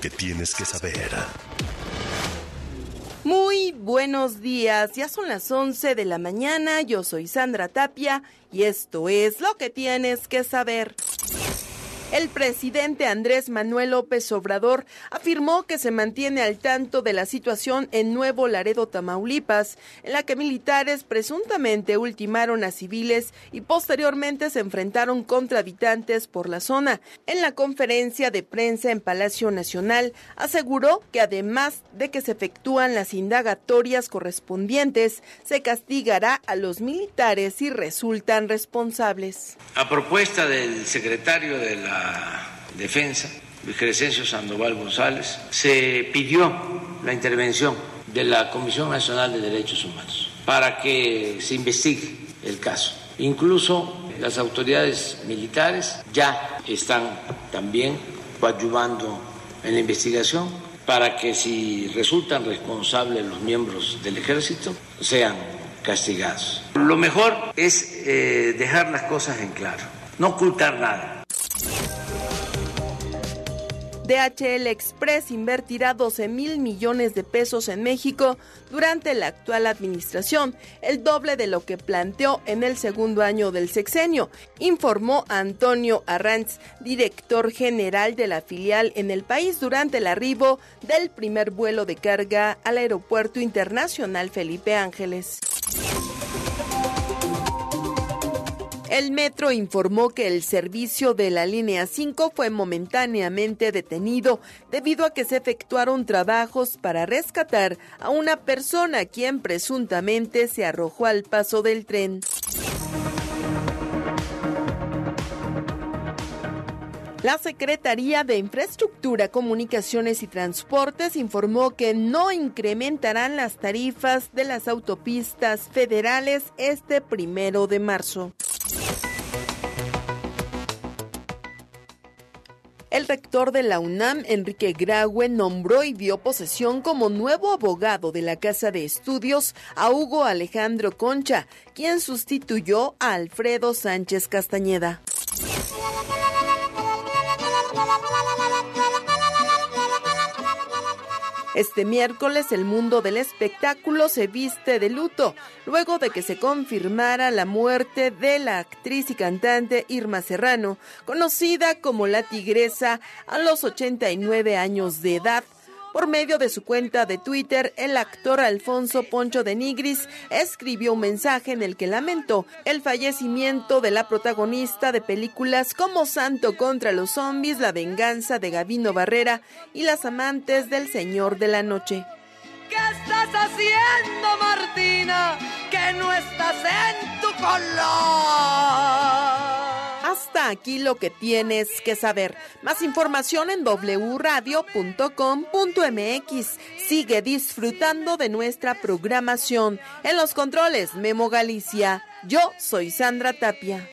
que tienes que saber. Muy buenos días, ya son las 11 de la mañana, yo soy Sandra Tapia y esto es lo que tienes que saber. El presidente Andrés Manuel López Obrador afirmó que se mantiene al tanto de la situación en Nuevo Laredo, Tamaulipas, en la que militares presuntamente ultimaron a civiles y posteriormente se enfrentaron contra habitantes por la zona. En la conferencia de prensa en Palacio Nacional, aseguró que además de que se efectúan las indagatorias correspondientes, se castigará a los militares si resultan responsables. A propuesta del secretario de la Defensa, Luis Crescencio Sandoval González, se pidió la intervención de la Comisión Nacional de Derechos Humanos para que se investigue el caso. Incluso las autoridades militares ya están también coadyuvando en la investigación para que si resultan responsables los miembros del ejército sean castigados. Lo mejor es eh, dejar las cosas en claro, no ocultar nada. DHL Express invertirá 12 mil millones de pesos en México durante la actual administración, el doble de lo que planteó en el segundo año del sexenio, informó Antonio Arranz, director general de la filial en el país durante el arribo del primer vuelo de carga al Aeropuerto Internacional Felipe Ángeles. El metro informó que el servicio de la línea 5 fue momentáneamente detenido debido a que se efectuaron trabajos para rescatar a una persona quien presuntamente se arrojó al paso del tren. La Secretaría de Infraestructura, Comunicaciones y Transportes informó que no incrementarán las tarifas de las autopistas federales este primero de marzo. El rector de la UNAM, Enrique Graue, nombró y dio posesión como nuevo abogado de la Casa de Estudios a Hugo Alejandro Concha, quien sustituyó a Alfredo Sánchez Castañeda. Este miércoles el mundo del espectáculo se viste de luto luego de que se confirmara la muerte de la actriz y cantante Irma Serrano, conocida como la Tigresa a los 89 años de edad. Por medio de su cuenta de Twitter, el actor Alfonso Poncho de Nigris escribió un mensaje en el que lamentó el fallecimiento de la protagonista de películas como Santo contra los zombies, La venganza de Gavino Barrera y Las amantes del Señor de la Noche. ¿Qué estás haciendo, Martina? Que no estás en tu color. Hasta aquí lo que tienes que saber. Más información en wradio.com.mx. Sigue disfrutando de nuestra programación. En los controles, Memo Galicia. Yo soy Sandra Tapia.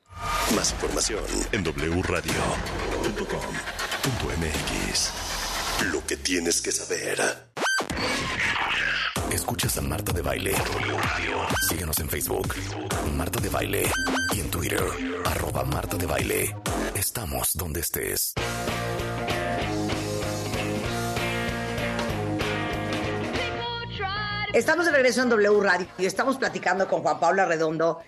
Más información en wradio.com.mx. Lo que tienes que saber. Escuchas a Marta de Baile. Facebook. Marta de Baile. Y en Twitter. Arroba Marta de Baile. Estamos donde estés. Estamos de regreso en W Radio y estamos platicando con Juan Pablo Redondo,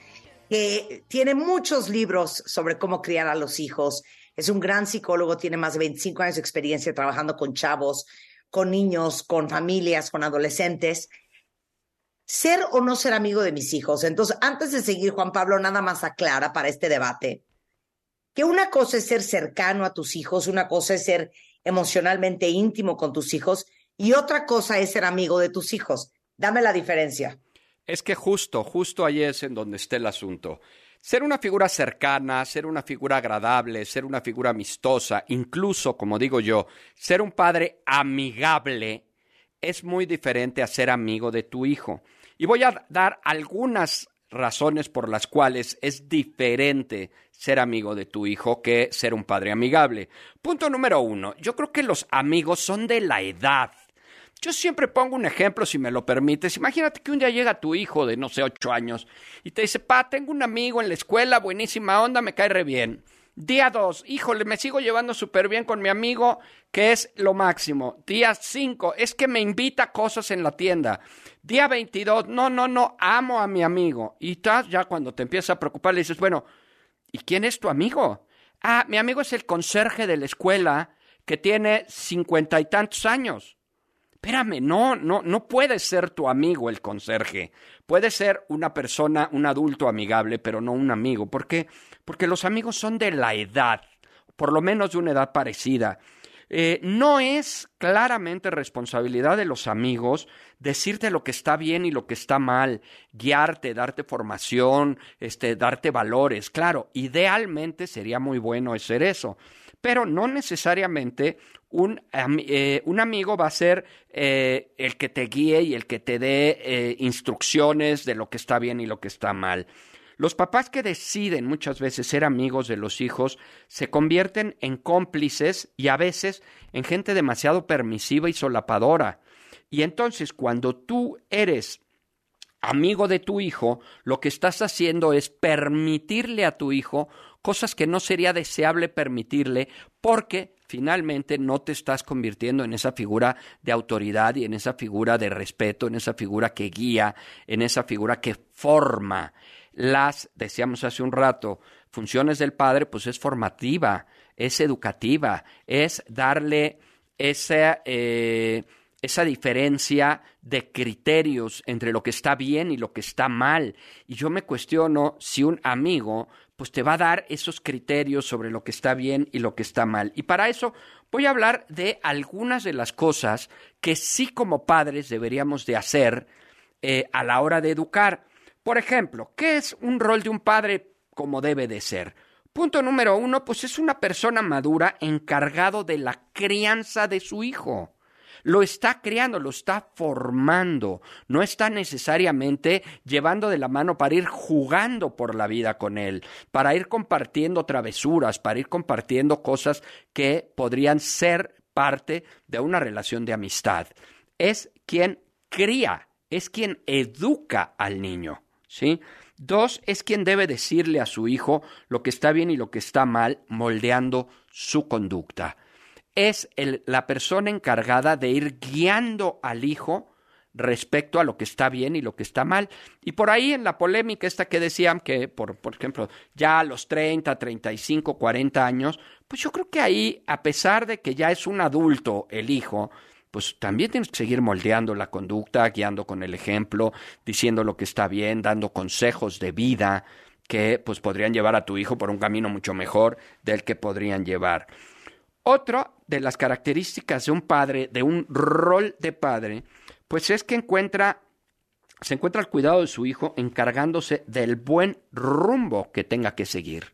que tiene muchos libros sobre cómo criar a los hijos. Es un gran psicólogo, tiene más de 25 años de experiencia trabajando con chavos, con niños, con familias, con adolescentes. Ser o no ser amigo de mis hijos. Entonces, antes de seguir, Juan Pablo, nada más aclara para este debate que una cosa es ser cercano a tus hijos, una cosa es ser emocionalmente íntimo con tus hijos y otra cosa es ser amigo de tus hijos. Dame la diferencia. Es que justo, justo ahí es en donde está el asunto. Ser una figura cercana, ser una figura agradable, ser una figura amistosa, incluso, como digo yo, ser un padre amigable, es muy diferente a ser amigo de tu hijo. Y voy a dar algunas razones por las cuales es diferente ser amigo de tu hijo que ser un padre amigable. Punto número uno, yo creo que los amigos son de la edad. Yo siempre pongo un ejemplo, si me lo permites. Imagínate que un día llega tu hijo de, no sé, ocho años y te dice, pa, tengo un amigo en la escuela, buenísima onda, me cae re bien. Día 2, híjole, me sigo llevando súper bien con mi amigo, que es lo máximo. Día 5, es que me invita cosas en la tienda. Día 22, no, no, no, amo a mi amigo. Y estás ya cuando te empiezas a preocupar, le dices, bueno, ¿y quién es tu amigo? Ah, mi amigo es el conserje de la escuela que tiene cincuenta y tantos años. Espérame, no, no, no puede ser tu amigo el conserje. Puede ser una persona, un adulto amigable, pero no un amigo. ¿Por qué? Porque los amigos son de la edad, por lo menos de una edad parecida. Eh, no es claramente responsabilidad de los amigos decirte lo que está bien y lo que está mal, guiarte, darte formación, este, darte valores. Claro, idealmente sería muy bueno hacer eso, pero no necesariamente un, eh, amigo va a ser eh, el que te guíe y el que te dé instrucciones de lo que está bien y lo que está mal. Los papás que deciden muchas veces ser amigos de los hijos se convierten en cómplices y a veces en gente demasiado permisiva y solapadora. Y entonces cuando tú eres amigo de tu hijo, lo que estás haciendo es permitirle a tu hijo cosas que no sería deseable permitirle porque finalmente no te estás convirtiendo en esa figura de autoridad y en esa figura de respeto, en esa figura que guía, en esa figura que forma. Las, decíamos hace un rato, funciones del padre, pues es formativa, es educativa, es darle esa, eh, esa diferencia de criterios entre lo que está bien y lo que está mal. Y yo me cuestiono si un amigo pues te va a dar esos criterios sobre lo que está bien y lo que está mal. Y para eso voy a hablar de algunas de las cosas que sí como padres deberíamos de hacer eh, a la hora de educar. Por ejemplo, ¿qué es un rol de un padre como debe de ser? Punto número uno, pues es una persona madura encargado de la crianza de su hijo lo está creando, lo está formando, no está necesariamente llevando de la mano para ir jugando por la vida con él, para ir compartiendo travesuras, para ir compartiendo cosas que podrían ser parte de una relación de amistad. Es quien cría, es quien educa al niño, ¿sí? Dos, es quien debe decirle a su hijo lo que está bien y lo que está mal, moldeando su conducta es la persona encargada de ir guiando al hijo respecto a lo que está bien y lo que está mal. Y por ahí en la polémica esta que decían que, por, por ejemplo, ya a los 30, 35, 40 años, pues yo creo que ahí, a pesar de que ya es un adulto el hijo, pues también tienes que seguir moldeando la conducta, guiando con el ejemplo, diciendo lo que está bien, dando consejos de vida que pues podrían llevar a tu hijo por un camino mucho mejor del que podrían llevar. Otra de las características de un padre, de un rol de padre, pues es que encuentra, se encuentra al cuidado de su hijo encargándose del buen rumbo que tenga que seguir.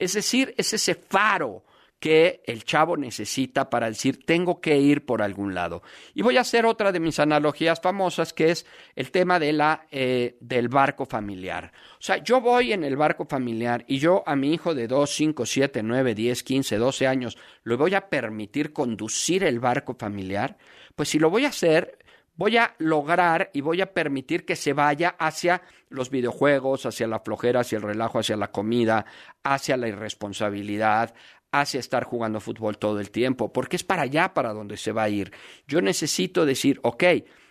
Es decir, es ese faro que el chavo necesita para decir tengo que ir por algún lado. Y voy a hacer otra de mis analogías famosas que es el tema de la, eh, del barco familiar. O sea, yo voy en el barco familiar y yo a mi hijo de 2, 5, 7, 9, 10, 15, 12 años le voy a permitir conducir el barco familiar, pues si lo voy a hacer, voy a lograr y voy a permitir que se vaya hacia los videojuegos, hacia la flojera, hacia el relajo, hacia la comida, hacia la irresponsabilidad, hacia estar jugando fútbol todo el tiempo, porque es para allá para donde se va a ir. Yo necesito decir, ok,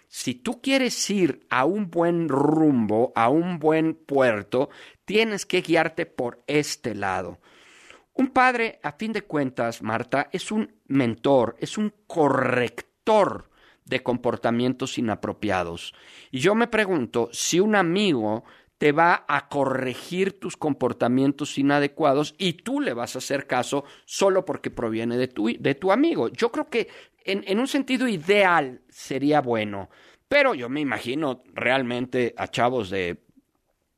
si tú quieres ir a un buen rumbo, a un buen puerto, tienes que guiarte por este lado. Un padre, a fin de cuentas, Marta, es un mentor, es un corrector de comportamientos inapropiados. Y yo me pregunto si un amigo te va a corregir tus comportamientos inadecuados y tú le vas a hacer caso solo porque proviene de tu, de tu amigo. Yo creo que en, en un sentido ideal sería bueno, pero yo me imagino realmente a chavos de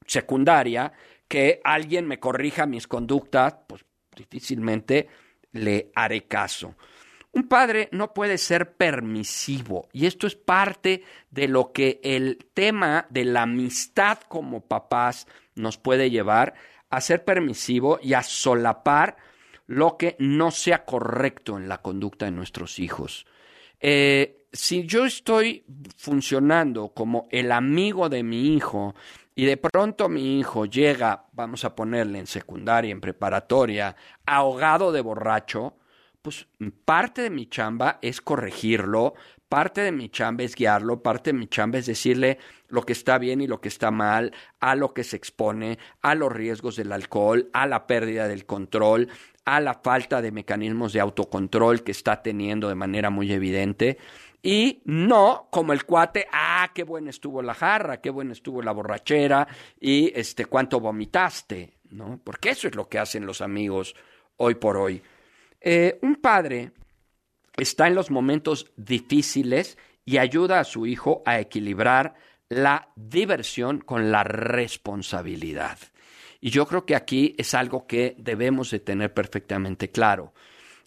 secundaria que alguien me corrija mis conductas, pues difícilmente le haré caso. Un padre no puede ser permisivo y esto es parte de lo que el tema de la amistad como papás nos puede llevar a ser permisivo y a solapar lo que no sea correcto en la conducta de nuestros hijos. Eh, si yo estoy funcionando como el amigo de mi hijo y de pronto mi hijo llega, vamos a ponerle en secundaria, en preparatoria, ahogado de borracho, pues parte de mi chamba es corregirlo, parte de mi chamba es guiarlo, parte de mi chamba es decirle lo que está bien y lo que está mal, a lo que se expone, a los riesgos del alcohol, a la pérdida del control, a la falta de mecanismos de autocontrol que está teniendo de manera muy evidente. Y no como el cuate, ah, qué buena estuvo la jarra, qué buena estuvo la borrachera y este cuánto vomitaste, ¿no? Porque eso es lo que hacen los amigos hoy por hoy. Eh, un padre está en los momentos difíciles y ayuda a su hijo a equilibrar la diversión con la responsabilidad. Y yo creo que aquí es algo que debemos de tener perfectamente claro.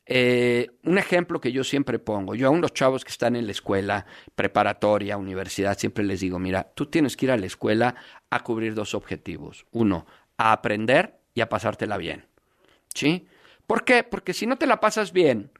Eh, un ejemplo que yo siempre pongo, yo a los chavos que están en la escuela, preparatoria, universidad, siempre les digo, mira, tú tienes que ir a la escuela a cubrir dos objetivos. Uno, a aprender y a pasártela bien. ¿Sí? ¿Por qué? Porque si no te la pasas bien,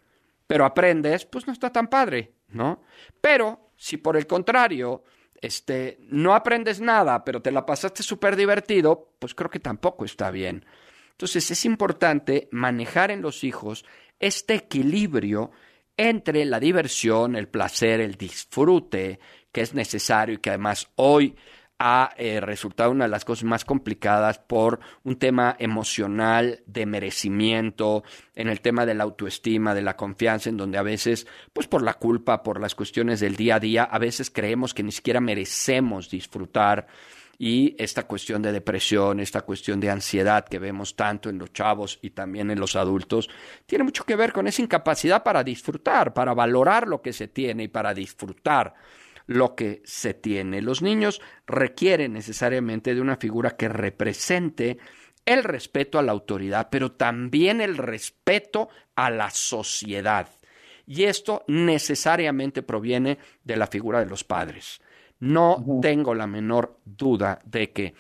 pero aprendes, pues no está tan padre, ¿no? Pero si por el contrario, este, no aprendes nada, pero te la pasaste súper divertido, pues creo que tampoco está bien. Entonces es importante manejar en los hijos este equilibrio entre la diversión, el placer, el disfrute que es necesario y que además hoy ha eh, resultado una de las cosas más complicadas por un tema emocional de merecimiento, en el tema de la autoestima, de la confianza, en donde a veces, pues por la culpa, por las cuestiones del día a día, a veces creemos que ni siquiera merecemos disfrutar. Y esta cuestión de depresión, esta cuestión de ansiedad que vemos tanto en los chavos y también en los adultos, tiene mucho que ver con esa incapacidad para disfrutar, para valorar lo que se tiene y para disfrutar lo que se tiene. Los niños requieren necesariamente de una figura que represente el respeto a la autoridad, pero también el respeto a la sociedad. Y esto necesariamente proviene de la figura de los padres. No tengo la menor duda de que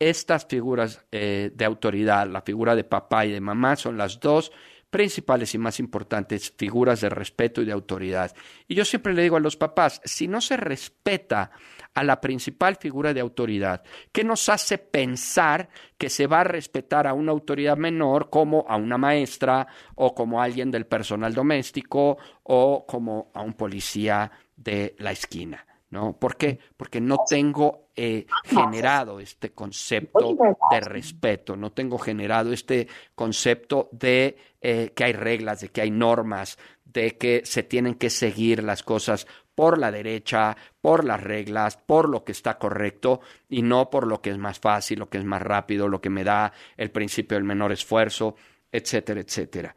estas figuras eh, de autoridad, la figura de papá y de mamá, son las dos principales y más importantes figuras de respeto y de autoridad. Y yo siempre le digo a los papás, si no se respeta a la principal figura de autoridad, ¿qué nos hace pensar que se va a respetar a una autoridad menor como a una maestra o como a alguien del personal doméstico o como a un policía de la esquina? ¿No? ¿Por qué? Porque no tengo eh, generado este concepto de respeto, no tengo generado este concepto de eh, que hay reglas, de que hay normas, de que se tienen que seguir las cosas por la derecha, por las reglas, por lo que está correcto y no por lo que es más fácil, lo que es más rápido, lo que me da el principio del menor esfuerzo, etcétera, etcétera.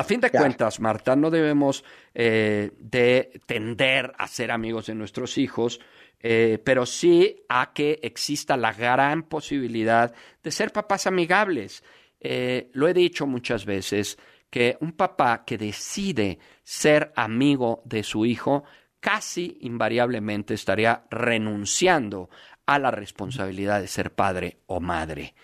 A fin de cuentas, Marta, no debemos eh, de tender a ser amigos de nuestros hijos, eh, pero sí a que exista la gran posibilidad de ser papás amigables. Eh, lo he dicho muchas veces, que un papá que decide ser amigo de su hijo casi invariablemente estaría renunciando a la responsabilidad de ser padre o madre.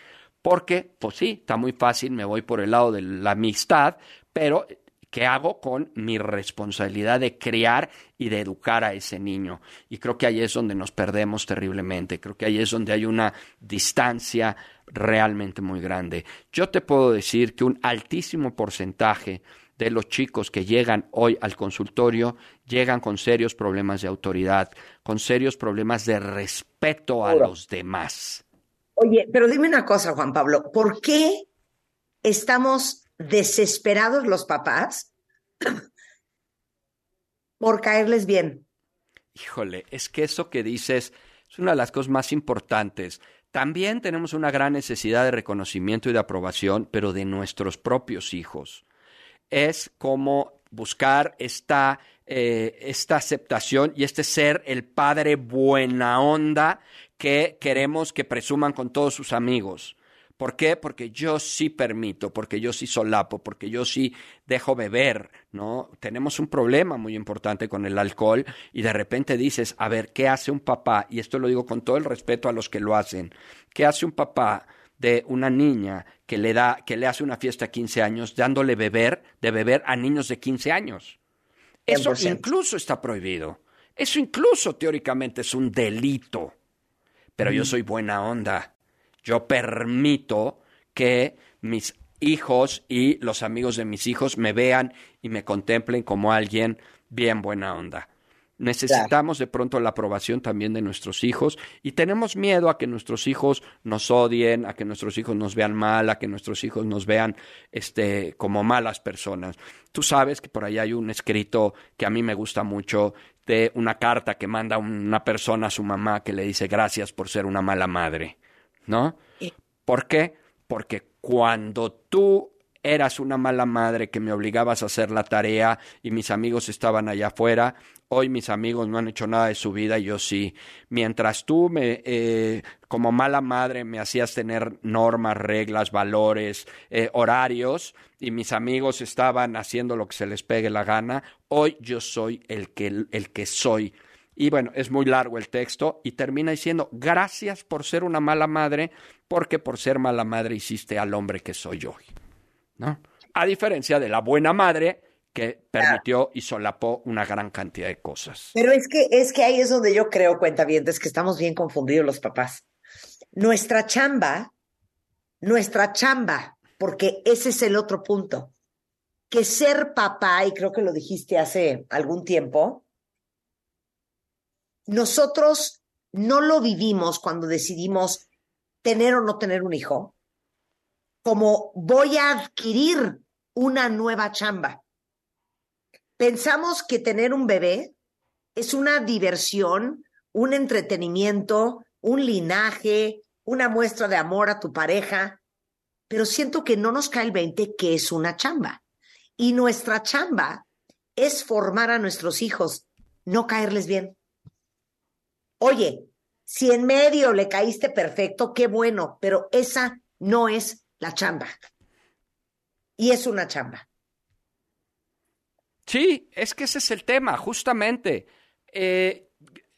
Porque, pues sí, está muy fácil, me voy por el lado de la amistad, pero ¿qué hago con mi responsabilidad de criar y de educar a ese niño? Y creo que ahí es donde nos perdemos terriblemente, creo que ahí es donde hay una distancia realmente muy grande. Yo te puedo decir que un altísimo porcentaje de los chicos que llegan hoy al consultorio llegan con serios problemas de autoridad, con serios problemas de respeto a los demás. Oye, pero dime una cosa, Juan Pablo, ¿por qué estamos desesperados los papás por caerles bien. Híjole, es que eso que dices es una de las cosas más importantes. También tenemos una gran necesidad de reconocimiento y de aprobación, pero de nuestros propios hijos. Es como buscar esta, eh, esta aceptación y este ser el padre buena onda que queremos que presuman con todos sus amigos. ¿Por qué? Porque yo sí permito, porque yo sí solapo, porque yo sí dejo beber, ¿no? Tenemos un problema muy importante con el alcohol y de repente dices, a ver, ¿qué hace un papá? Y esto lo digo con todo el respeto a los que lo hacen. ¿Qué hace un papá de una niña que le da que le hace una fiesta a 15 años dándole beber, de beber a niños de 15 años? Eso incluso está prohibido. Eso incluso teóricamente es un delito. pero yo soy buena onda. Yo permito que mis hijos y los amigos de mis hijos me vean y me contemplen como alguien bien buena onda. Necesitamos de pronto la aprobación también de nuestros hijos y tenemos miedo a que nuestros hijos nos odien, a que nuestros hijos nos vean mal, a que nuestros hijos nos vean este, como malas personas. Tú sabes que por ahí hay un escrito que a mí me gusta mucho de una carta que manda una persona a su mamá que le dice gracias por ser una mala madre, ¿no? ¿Por qué? Porque cuando tú eras una mala madre que me obligabas a hacer la tarea y mis amigos estaban allá afuera. Hoy mis amigos no han hecho nada de su vida y yo sí. Mientras tú me, eh, como mala madre, me hacías tener normas, reglas, valores, eh, horarios y mis amigos estaban haciendo lo que se les pegue la gana, hoy yo soy el que, el que soy. Y bueno, es muy largo el texto y termina diciendo, gracias por ser una mala madre, porque por ser mala madre hiciste al hombre que soy hoy. ¿no? A diferencia de la buena madre que permitió y solapó una gran cantidad de cosas. Pero es que, es que ahí es donde yo creo, cuenta bien, es que estamos bien confundidos los papás. Nuestra chamba, nuestra chamba, porque ese es el otro punto, que ser papá, y creo que lo dijiste hace algún tiempo, nosotros no lo vivimos cuando decidimos tener o no tener un hijo, como voy a adquirir una nueva chamba. Pensamos que tener un bebé es una diversión, un entretenimiento, un linaje, una muestra de amor a tu pareja, pero siento que no nos cae el 20 que es una chamba. Y nuestra chamba es formar a nuestros hijos, no caerles bien. Oye, si en medio le caíste perfecto, qué bueno, pero esa no es la chamba. Y es una chamba. Sí, es que ese es el tema, justamente. Eh,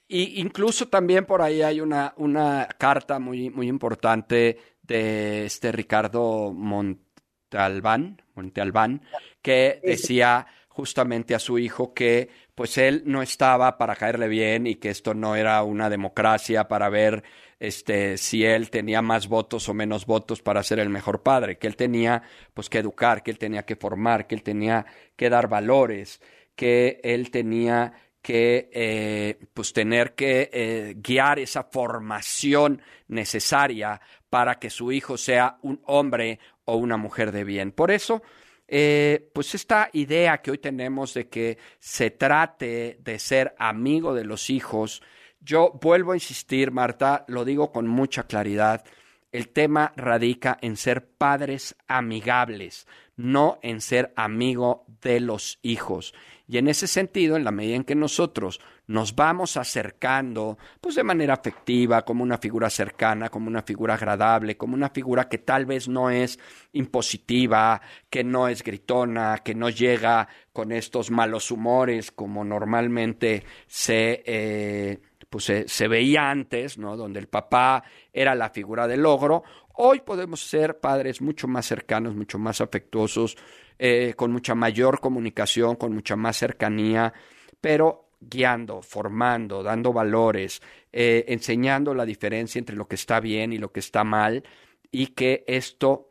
y incluso también por ahí hay una, una carta muy, muy importante de este Ricardo Montalbán, Montalbán que decía justamente a su hijo que pues él no estaba para caerle bien y que esto no era una democracia para ver este, si él tenía más votos o menos votos para ser el mejor padre, que él tenía pues que educar, que él tenía que formar, que él tenía que dar valores, que él tenía que eh, pues tener que eh, guiar esa formación necesaria para que su hijo sea un hombre o una mujer de bien. Por eso, eh, pues esta idea que hoy tenemos de que se trate de ser amigo de los hijos, yo vuelvo a insistir, Marta, lo digo con mucha claridad, el tema radica en ser padres amigables, no en ser amigo de los hijos. Y en ese sentido, en la medida en que nosotros nos vamos acercando, pues de manera afectiva, como una figura cercana, como una figura agradable, como una figura que tal vez no es impositiva, que no es gritona, que no llega con estos malos humores como normalmente se... Eh, pues se, veía antes, ¿no? Donde el papá era la figura del logro. Hoy podemos ser padres mucho más cercanos, mucho más afectuosos, eh, con mucha mayor comunicación, con mucha más cercanía, pero guiando, formando, dando valores, eh, enseñando la diferencia entre lo que está bien y lo que está mal, y que esto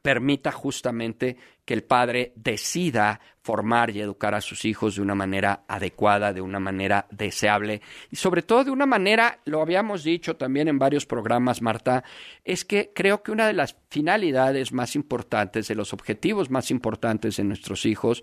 permita justamente que el padre decida formar y educar a sus hijos de una manera adecuada, de una manera deseable y sobre todo de una manera, lo habíamos dicho también en varios programas, Marta, es que creo que una de las finalidades más importantes, de los objetivos más importantes de nuestros hijos,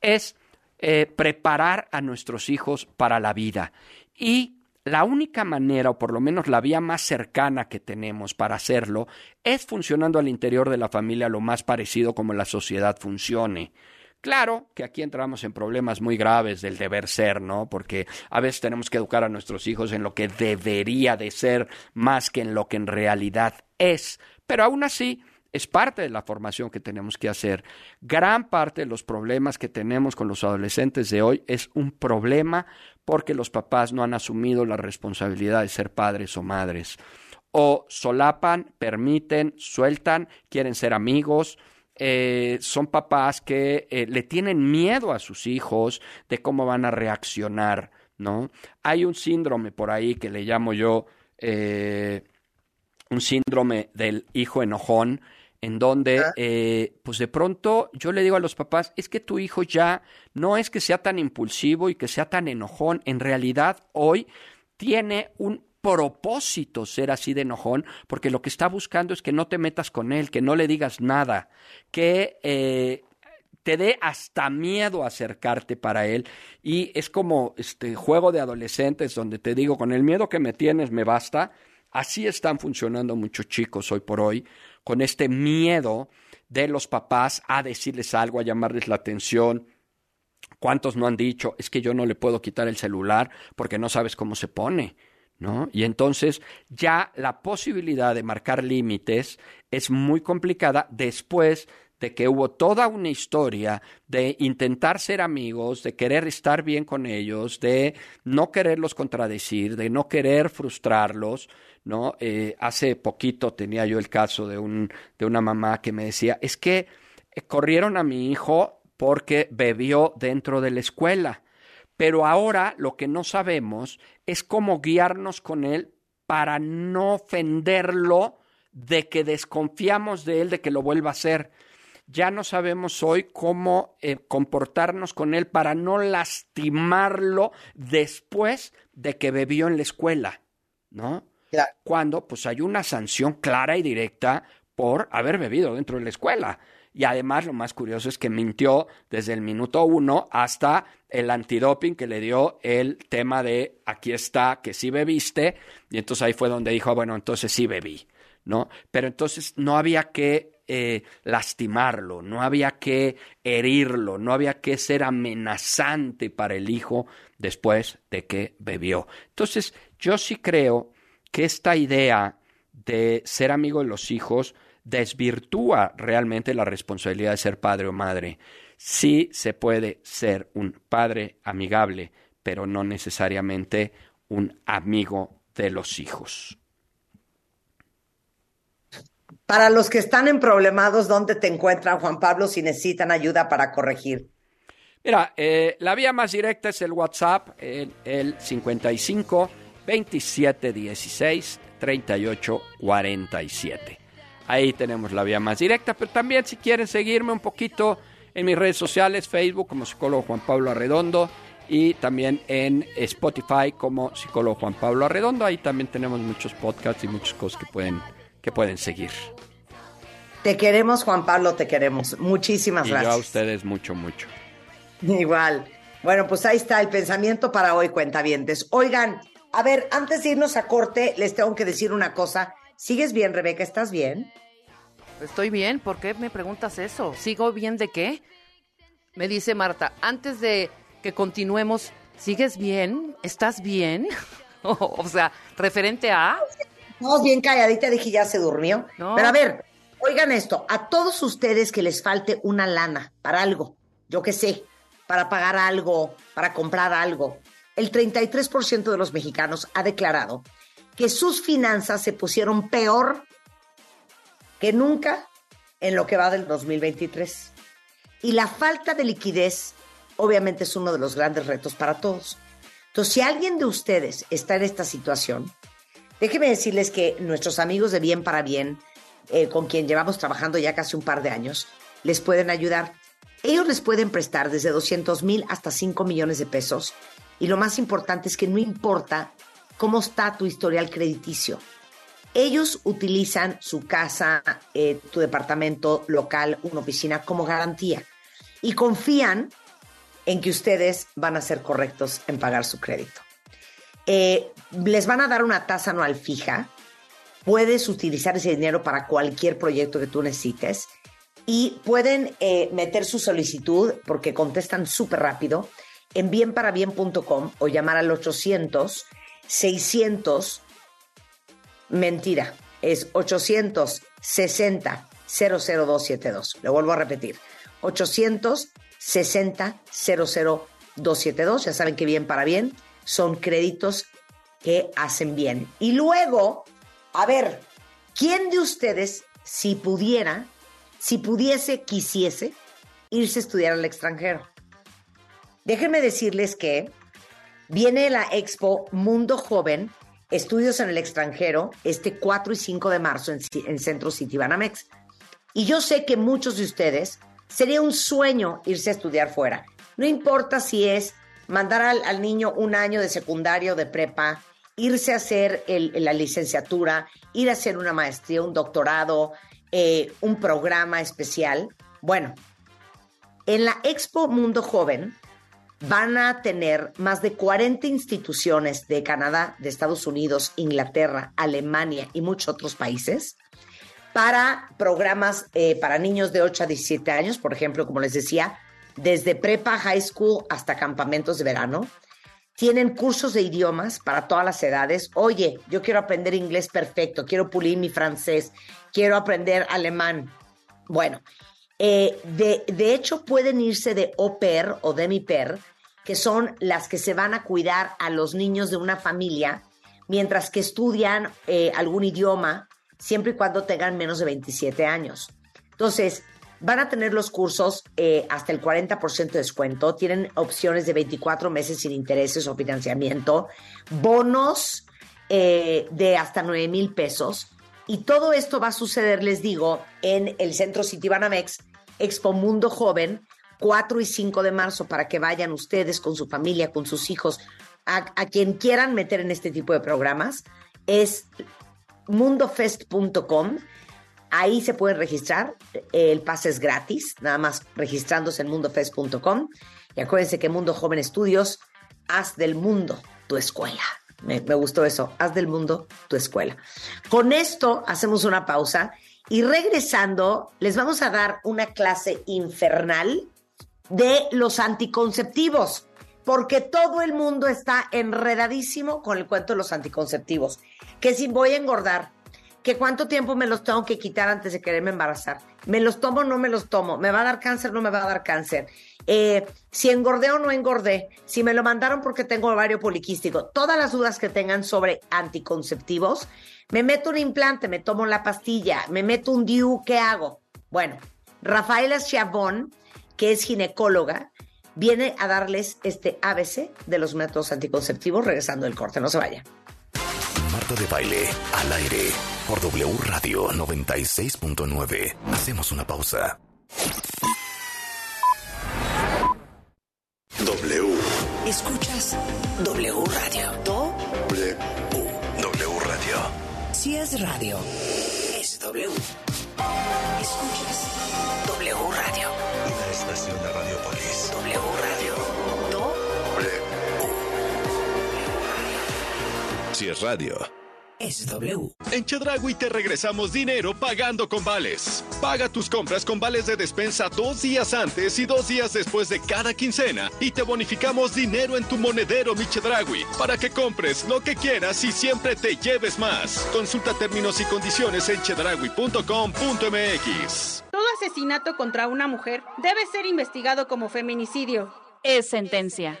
es eh, preparar a nuestros hijos para la vida y la única manera, o por lo menos la vía más cercana que tenemos para hacerlo, es funcionando al interior de la familia lo más parecido como la sociedad funcione. Claro que aquí entramos en problemas muy graves del deber ser, ¿no? Porque a veces tenemos que educar a nuestros hijos en lo que debería de ser más que en lo que en realidad es. Pero aún así, es parte de la formación que tenemos que hacer. Gran parte de los problemas que tenemos con los adolescentes de hoy es un problema porque los papás no han asumido la responsabilidad de ser padres o madres. O solapan, permiten, sueltan, quieren ser amigos, eh, son papás que eh, le tienen miedo a sus hijos de cómo van a reaccionar, ¿no? Hay un síndrome por ahí que le llamo yo eh, un síndrome del hijo enojón, en donde, eh, pues de pronto yo le digo a los papás, es que tu hijo ya no es que sea tan impulsivo y que sea tan enojón, en realidad hoy tiene un propósito ser así de enojón, porque lo que está buscando es que no te metas con él, que no le digas nada, que eh, te dé hasta miedo acercarte para él. Y es como este juego de adolescentes donde te digo, con el miedo que me tienes me basta. Así están funcionando muchos chicos hoy por hoy, con este miedo de los papás a decirles algo, a llamarles la atención. ¿Cuántos no han dicho, es que yo no le puedo quitar el celular porque no sabes cómo se pone? ¿no? Y entonces ya la posibilidad de marcar límites es muy complicada después de que hubo toda una historia de intentar ser amigos, de querer estar bien con ellos, de no quererlos contradecir, de no querer frustrarlos, ¿no? Eh, hace poquito tenía yo el caso de, un, de una mamá que me decía, es que eh, corrieron a mi hijo porque bebió dentro de la escuela. Pero ahora lo que no sabemos es cómo guiarnos con él para no ofenderlo de que desconfiamos de él, de que lo vuelva a hacer. Ya no sabemos hoy cómo eh, comportarnos con él para no lastimarlo después de que bebió en la escuela, ¿no? Cuando pues hay una sanción clara y directa por haber bebido dentro de la escuela. Y además lo más curioso es que mintió desde el minuto uno hasta el antidoping que le dio el tema de aquí está, que sí bebiste. Y entonces ahí fue donde dijo, bueno, entonces sí bebí, ¿no? Pero entonces no había que eh, lastimarlo, no había que herirlo, no había que ser amenazante para el hijo después de que bebió. Entonces yo sí creo que esta idea de ser amigo de los hijos desvirtúa realmente la responsabilidad de ser padre o madre. Sí se puede ser un padre amigable, pero no necesariamente un amigo de los hijos. Para los que están en problemados, ¿dónde te encuentran, Juan Pablo, si necesitan ayuda para corregir? Mira, eh, la vía más directa es el WhatsApp, el, el 55 27 16 38 47. Ahí tenemos la vía más directa, pero también si quieren seguirme un poquito en mis redes sociales, Facebook como psicólogo Juan Pablo Arredondo y también en Spotify como psicólogo Juan Pablo Arredondo. Ahí también tenemos muchos podcasts y muchas cosas que pueden, que pueden seguir. Te queremos, Juan Pablo, te queremos. Muchísimas y gracias. Yo a ustedes mucho, mucho. Igual. Bueno, pues ahí está el pensamiento para hoy, cuentavientes. Oigan, a ver, antes de irnos a corte, les tengo que decir una cosa ¿Sigues bien, Rebeca? ¿Estás bien? Estoy bien. ¿Por qué me preguntas eso? ¿Sigo bien de qué? Me dice Marta, antes de que continuemos, ¿sigues bien? ¿Estás bien? o sea, referente a... No, bien calladita, dije ya se durmió. Pero a ver, oigan esto, a todos ustedes que les falte una lana para algo, yo qué sé, para pagar algo, para comprar algo, el 33% de los mexicanos ha declarado que sus finanzas se pusieron peor que nunca en lo que va del 2023. Y la falta de liquidez obviamente es uno de los grandes retos para todos. Entonces, si alguien de ustedes está en esta situación, déjenme decirles que nuestros amigos de Bien para Bien, eh, con quien llevamos trabajando ya casi un par de años, les pueden ayudar. Ellos les pueden prestar desde 200 mil hasta 5 millones de pesos. Y lo más importante es que no importa cómo está tu historial crediticio. Ellos utilizan su casa, eh, tu departamento local, una oficina como garantía y confían en que ustedes van a ser correctos en pagar su crédito. Eh, les van a dar una tasa anual fija. Puedes utilizar ese dinero para cualquier proyecto que tú necesites y pueden eh, meter su solicitud porque contestan súper rápido en bienparabien.com o llamar al 800 600, mentira, es 860 00272. Lo vuelvo a repetir, 860 00272. Ya saben que bien para bien son créditos que hacen bien. Y luego, a ver, ¿quién de ustedes, si pudiera, si pudiese, quisiese, irse a estudiar al extranjero? Déjenme decirles que Viene la expo Mundo Joven estudios en el extranjero este 4 y 5 de marzo en, en Centro City Banamex. Y yo sé que muchos de ustedes sería un sueño irse a estudiar fuera. No importa si es mandar al, niño un año de secundario, de prepa, irse a hacer la licenciatura, ir a hacer una maestría, un doctorado, eh, un programa especial. Bueno, en la Expo Mundo Joven van a tener más de 40 instituciones de Canadá, de Estados Unidos, Inglaterra, Alemania y muchos otros países para programas eh, para niños de 8 a 17 años, por ejemplo, como les decía, desde prepa, high school hasta campamentos de verano. Tienen cursos de idiomas para todas las edades. Oye, yo quiero aprender inglés perfecto, quiero pulir mi francés, quiero aprender alemán. Bueno, eh, de, de, hecho pueden irse de au pair o demi-pair, que son las que se van a cuidar a los niños de una familia mientras que estudian eh, algún idioma, siempre y cuando tengan menos de 27 años. Entonces, Van a tener los cursos eh, hasta el 40% de descuento, tienen opciones de 24 meses sin intereses o financiamiento, bonos eh, de hasta 9 mil pesos. Y todo esto va a suceder, les digo, en el Centro City Banamex, Expo Mundo Joven, 4 y 5 de marzo, para que vayan ustedes con su familia, con sus hijos, a, a quien quieran meter en este tipo de programas. Es mundofest.com Ahí se pueden registrar, el pase es gratis, nada más registrándose en mundofest.com. Y acuérdense que Mundo Joven Estudios, haz del mundo tu escuela. Me, me, gustó eso, haz del mundo tu escuela. Con esto hacemos una pausa y regresando les vamos a dar una clase infernal de los anticonceptivos, porque todo el mundo está enredadísimo con el cuento de los anticonceptivos, que si voy a engordar, que cuánto tiempo me los tengo que quitar antes de quererme embarazar. ¿Me los tomo o no me los tomo? ¿Me va a dar cáncer o no me va a dar cáncer? Eh, si engordé o no engordé, si me lo mandaron porque tengo ovario poliquístico, todas las dudas que tengan sobre anticonceptivos, me meto un implante, me tomo la pastilla, me meto un DIU, ¿qué hago? Bueno, Rafaela Chabón, que es ginecóloga, viene a darles este ABC de los métodos anticonceptivos regresando del corte. No se vaya. Marta de baile al aire por W Radio 96.9. Hacemos una pausa. W. Escuchas W Radio. W. W Radio. Si es radio, es W. Escuchas W Radio. Una estación de Radiopolis. W Radio. W. Si es radio SW. En Chedragui te regresamos dinero pagando con vales. Paga tus compras con vales de despensa dos días antes y dos días después de cada quincena y te bonificamos dinero en tu monedero mi Chedragui para que compres lo que quieras y siempre te lleves más. Consulta términos y condiciones en chedragui.com.mx. Todo asesinato contra una mujer debe ser investigado como feminicidio. Es sentencia.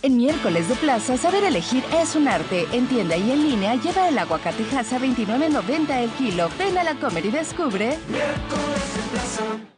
En miércoles de plaza, saber elegir es un arte. En tienda y en línea, lleva el aguacate a 29.90 el kilo. Ven a la comer y descubre. Miércoles de plaza.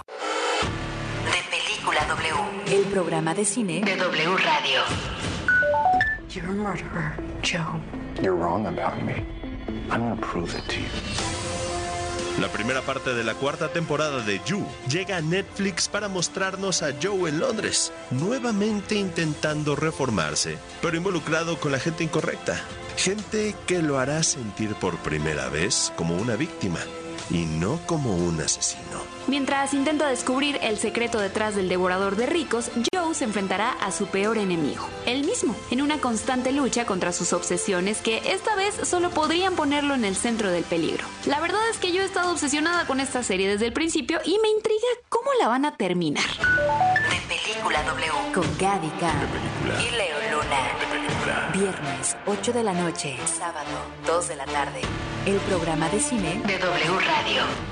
De Película W. El programa de cine de W Radio. You're a murderer, Joe. You're wrong about me. I'm gonna prove it to you. La primera parte de la cuarta temporada de You llega a Netflix para mostrarnos a Joe en Londres, nuevamente intentando reformarse, pero involucrado con la gente incorrecta. Gente que lo hará sentir por primera vez como una víctima y no como un asesino. Mientras intenta descubrir el secreto detrás del devorador de ricos, Joe se enfrentará a su peor enemigo, él mismo, en una constante lucha contra sus obsesiones que esta vez solo podrían ponerlo en el centro del peligro. La verdad es que yo he estado obsesionada con esta serie desde el principio y me intriga cómo la van a terminar. De Película W. Con Gaby. Y Leo Luna. Viernes, 8 de la noche. Sábado, 2 de la tarde. El programa de cine De W Radio.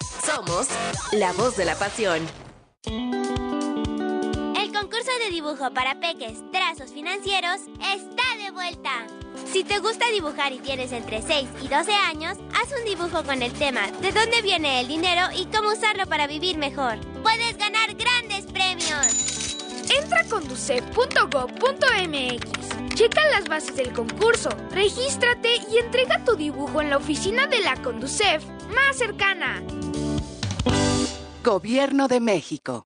Somos la voz de la pasión. El concurso de dibujo para peques, trazos financieros, está de vuelta. Si te gusta dibujar y tienes entre 6 y 12 años, haz un dibujo con el tema de dónde viene el dinero y cómo usarlo para vivir mejor. Puedes ganar grandes premios. Entra a conducef.gov.mx. Checa las bases del concurso, regístrate y entrega tu dibujo en la oficina de la Conducef más cercana. Gobierno de México.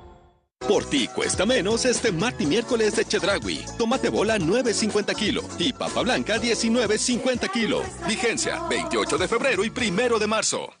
Por ti cuesta menos este martes y miércoles de Chedragui. Tomate bola 9.50 kilo y papa blanca 19.50 kilo. Vigencia 28 de febrero y primero de marzo.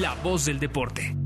la voz del deporte.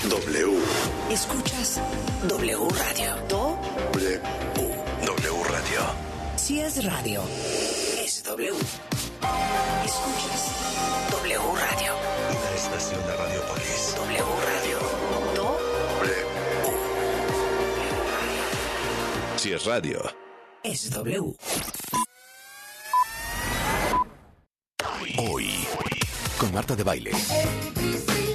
W. Escuchas W Radio. Do, W. W Radio. si es radio, es W. Escuchas W Radio. Una estación de Radiopolis. W Radio. Do, Si es radio. es W. Hoy, con Marta de Baile.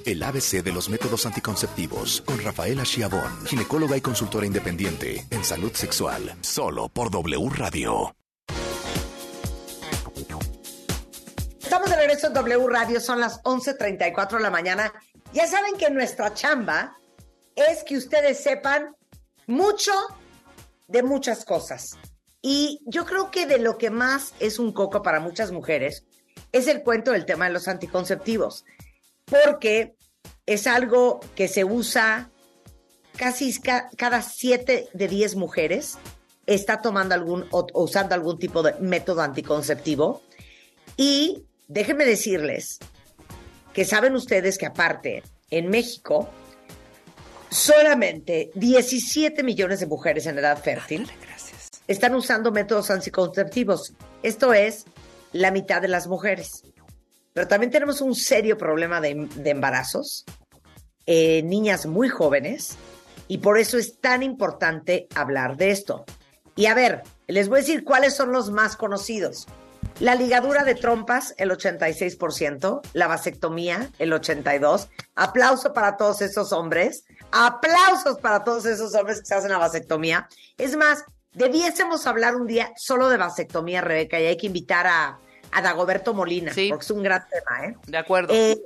El ABC de los métodos anticonceptivos con Rafaela Chiavón, ginecóloga y consultora independiente en salud sexual, solo por W Radio. Estamos de regreso en W Radio, son las 11.34 de la mañana. Ya saben que nuestra chamba es que ustedes sepan mucho de muchas cosas. Y yo creo que de lo que más es un coco para muchas mujeres es el cuento del tema de los anticonceptivos, porque es algo que se usa casi ca- cada 7 de 10 mujeres está tomando algún o o usando algún tipo de método anticonceptivo. Y déjenme decirles que saben ustedes que aparte en México solamente 17 millones de mujeres en edad fértil están usando métodos anticonceptivos. Esto es la mitad de las mujeres. Pero también tenemos un serio problema de, embarazos, eh, niñas muy jóvenes, y por eso es tan importante hablar de esto. Y a ver, les voy a decir cuáles son los más conocidos. La ligadura de trompas, el 86%, la vasectomía, el 82%. Aplauso para todos esos hombres. Aplausos para todos esos hombres que se hacen la vasectomía. Es más, debiésemos hablar un día solo de vasectomía, Rebeca, y hay que invitar a, a Dagoberto Molina, porque es un gran tema, ¿eh? De acuerdo. Eh,